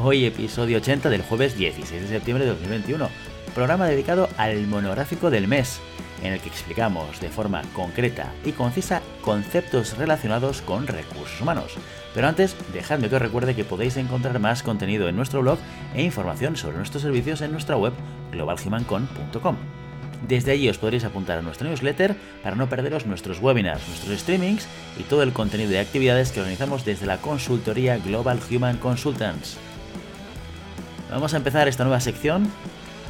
Hoy episodio 80 del jueves 16 de septiembre de 2021, programa dedicado al monográfico del mes, en el que explicamos de forma concreta y concisa conceptos relacionados con recursos humanos. Pero antes, dejadme que os recuerde que podéis encontrar más contenido en nuestro blog e información sobre nuestros servicios en nuestra web globalhumancon.com. Desde allí os podréis apuntar a nuestro newsletter para no perderos nuestros webinars, nuestros streamings y todo el contenido de actividades que organizamos desde la consultoría Global Human Consultants. Vamos a empezar esta nueva sección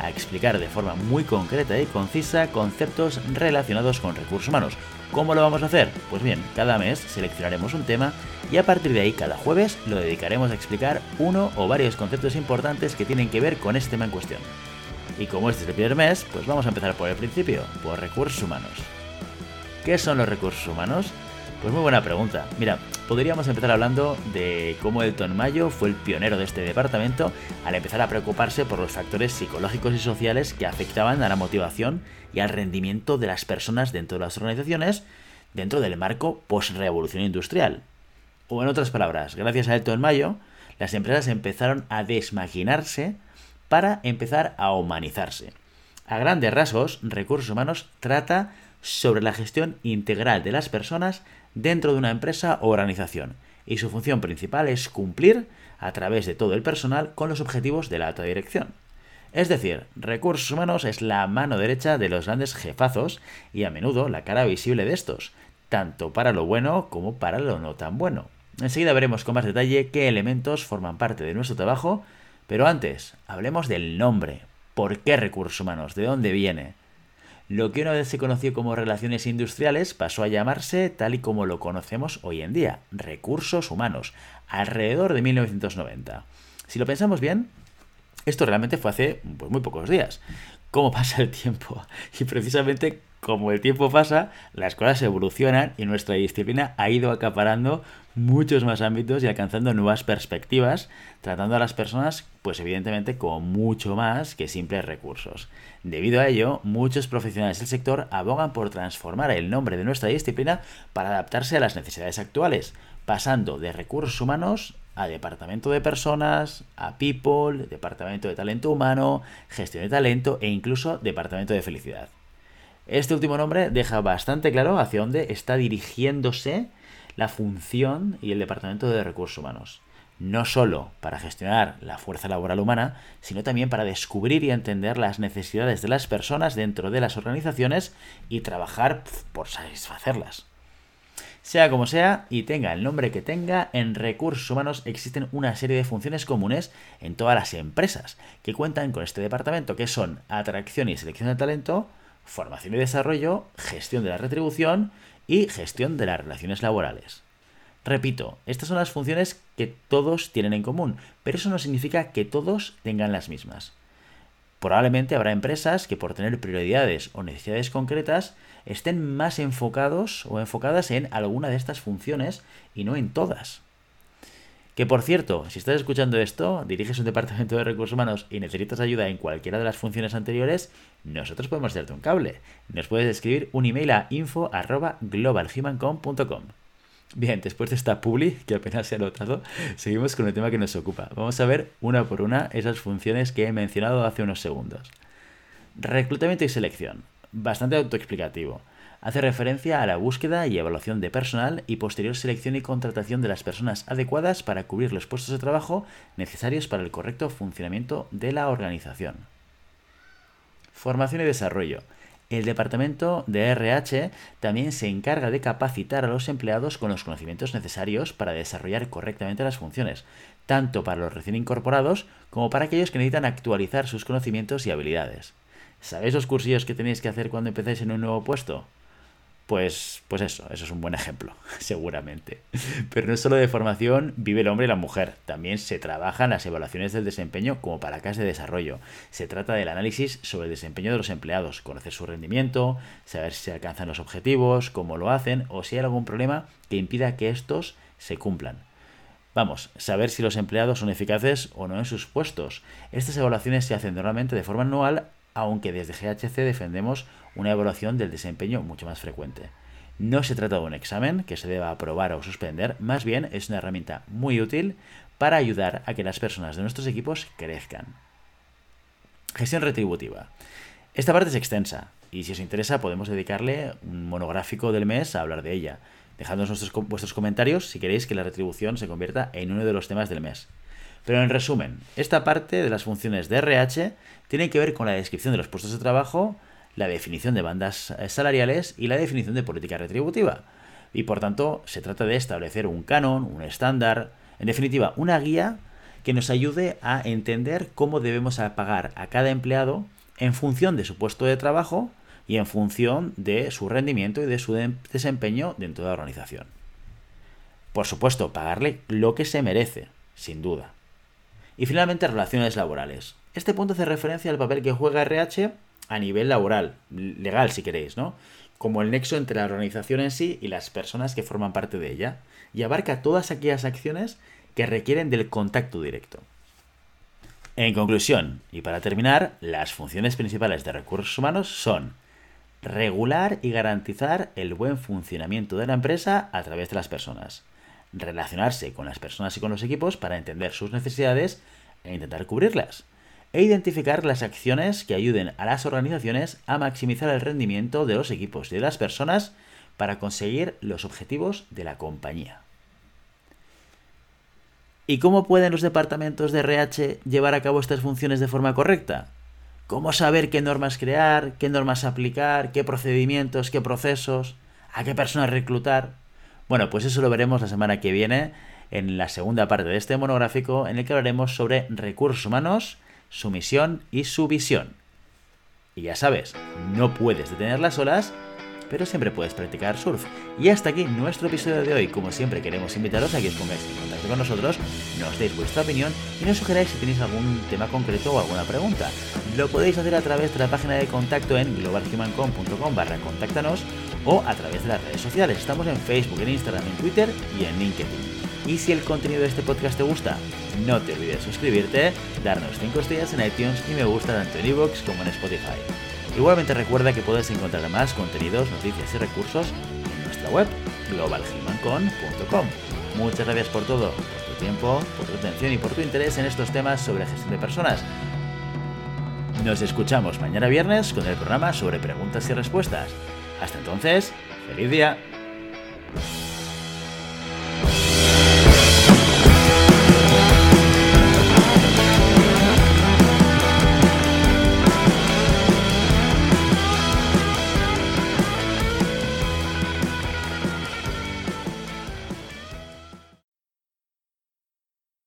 a explicar de forma muy concreta y concisa conceptos relacionados con recursos humanos. ¿Cómo lo vamos a hacer? Pues bien, cada mes seleccionaremos un tema y a partir de ahí cada jueves lo dedicaremos a explicar uno o varios conceptos importantes que tienen que ver con este tema en cuestión. Y como este es el primer mes, pues vamos a empezar por el principio, por recursos humanos. ¿Qué son los recursos humanos? Pues muy buena pregunta. Mira, podríamos empezar hablando de cómo Elton Mayo fue el pionero de este departamento al empezar a preocuparse por los factores psicológicos y sociales que afectaban a la motivación y al rendimiento de las personas dentro de las organizaciones dentro del marco post-revolución industrial. O en otras palabras, gracias a Elton Mayo, las empresas empezaron a desmaquinarse para empezar a humanizarse. A grandes rasgos, recursos humanos trata sobre la gestión integral de las personas dentro de una empresa o organización, y su función principal es cumplir, a través de todo el personal, con los objetivos de la alta dirección. Es decir, recursos humanos es la mano derecha de los grandes jefazos y a menudo la cara visible de estos, tanto para lo bueno como para lo no tan bueno. Enseguida veremos con más detalle qué elementos forman parte de nuestro trabajo, pero antes, hablemos del nombre. ¿Por qué recursos humanos? ¿De dónde viene? Lo que una vez se conoció como relaciones industriales pasó a llamarse tal y como lo conocemos hoy en día, recursos humanos, alrededor de 1990. Si lo pensamos bien, esto realmente fue hace pues, muy pocos días. ¿Cómo pasa el tiempo? Y precisamente como el tiempo pasa, las cosas evolucionan y nuestra disciplina ha ido acaparando muchos más ámbitos y alcanzando nuevas perspectivas, tratando a las personas, pues evidentemente, con mucho más que simples recursos. Debido a ello, muchos profesionales del sector abogan por transformar el nombre de nuestra disciplina para adaptarse a las necesidades actuales, pasando de recursos humanos a departamento de personas, a people, departamento de talento humano, gestión de talento e incluso departamento de felicidad. Este último nombre deja bastante claro hacia dónde está dirigiéndose la función y el departamento de recursos humanos. No solo para gestionar la fuerza laboral humana, sino también para descubrir y entender las necesidades de las personas dentro de las organizaciones y trabajar por satisfacerlas. Sea como sea y tenga el nombre que tenga, en recursos humanos existen una serie de funciones comunes en todas las empresas que cuentan con este departamento, que son atracción y selección de talento, formación y desarrollo, gestión de la retribución y gestión de las relaciones laborales. Repito, estas son las funciones que todos tienen en común, pero eso no significa que todos tengan las mismas. Probablemente habrá empresas que por tener prioridades o necesidades concretas estén más enfocados o enfocadas en alguna de estas funciones y no en todas. Que por cierto, si estás escuchando esto, diriges un departamento de recursos humanos y necesitas ayuda en cualquiera de las funciones anteriores, nosotros podemos hacerte un cable. Nos puedes escribir un email a info.globalhumancom.com. Bien, después de esta publi, que apenas se ha notado, seguimos con el tema que nos ocupa. Vamos a ver una por una esas funciones que he mencionado hace unos segundos. Reclutamiento y selección. Bastante autoexplicativo hace referencia a la búsqueda y evaluación de personal y posterior selección y contratación de las personas adecuadas para cubrir los puestos de trabajo necesarios para el correcto funcionamiento de la organización. Formación y desarrollo. El departamento de RH también se encarga de capacitar a los empleados con los conocimientos necesarios para desarrollar correctamente las funciones, tanto para los recién incorporados como para aquellos que necesitan actualizar sus conocimientos y habilidades. ¿Sabéis los cursillos que tenéis que hacer cuando empezáis en un nuevo puesto? Pues, pues eso, eso es un buen ejemplo, seguramente. Pero no solo de formación vive el hombre y la mujer, también se trabajan las evaluaciones del desempeño como para cas de desarrollo. Se trata del análisis sobre el desempeño de los empleados, conocer su rendimiento, saber si se alcanzan los objetivos, cómo lo hacen o si hay algún problema que impida que estos se cumplan. Vamos, saber si los empleados son eficaces o no en sus puestos. Estas evaluaciones se hacen normalmente de forma anual aunque desde GHC defendemos una evaluación del desempeño mucho más frecuente. No se trata de un examen que se deba aprobar o suspender, más bien es una herramienta muy útil para ayudar a que las personas de nuestros equipos crezcan. Gestión retributiva. Esta parte es extensa y si os interesa podemos dedicarle un monográfico del mes a hablar de ella. Dejadnos vuestros comentarios si queréis que la retribución se convierta en uno de los temas del mes. Pero en resumen, esta parte de las funciones de RH tiene que ver con la descripción de los puestos de trabajo, la definición de bandas eh, salariales y la definición de política retributiva. Y por tanto, se trata de establecer un canon, un estándar, en definitiva, una guía que nos ayude a entender cómo debemos pagar a cada empleado en función de su puesto de trabajo y en función de su rendimiento y de su desempeño dentro de la organización. Por supuesto, pagarle lo que se merece, sin duda. Y finalmente, relaciones laborales. Este punto hace referencia al papel que juega RH a nivel laboral, legal si queréis, ¿no? Como el nexo entre la organización en sí y las personas que forman parte de ella, y abarca todas aquellas acciones que requieren del contacto directo. En conclusión, y para terminar, las funciones principales de recursos humanos son regular y garantizar el buen funcionamiento de la empresa a través de las personas, relacionarse con las personas y con los equipos para entender sus necesidades e intentar cubrirlas, e identificar las acciones que ayuden a las organizaciones a maximizar el rendimiento de los equipos y de las personas para conseguir los objetivos de la compañía. ¿Y cómo pueden los departamentos de RH llevar a cabo estas funciones de forma correcta? ¿Cómo saber qué normas crear, qué normas aplicar, qué procedimientos, qué procesos, a qué personas reclutar? Bueno, pues eso lo veremos la semana que viene en la segunda parte de este monográfico en el que hablaremos sobre recursos humanos, su misión y su visión. Y ya sabes, no puedes detener las olas, pero siempre puedes practicar surf. Y hasta aquí nuestro episodio de hoy. Como siempre queremos invitaros a que os pongáis en contacto con nosotros, nos deis vuestra opinión y nos sugeráis si tenéis algún tema concreto o alguna pregunta. Lo podéis hacer a través de la página de contacto en globalhumancom.com barra o a través de las redes sociales. Estamos en Facebook, en Instagram, en Twitter y en LinkedIn. Y si el contenido de este podcast te gusta, no te olvides suscribirte, darnos 5 estrellas en iTunes y me gusta tanto en iVoox como en Spotify. Igualmente recuerda que puedes encontrar más contenidos, noticias y recursos en nuestra web globalhumancon.com. Muchas gracias por todo, por tu tiempo, por tu atención y por tu interés en estos temas sobre gestión de personas. Nos escuchamos mañana viernes con el programa sobre preguntas y respuestas. Hasta entonces, feliz día.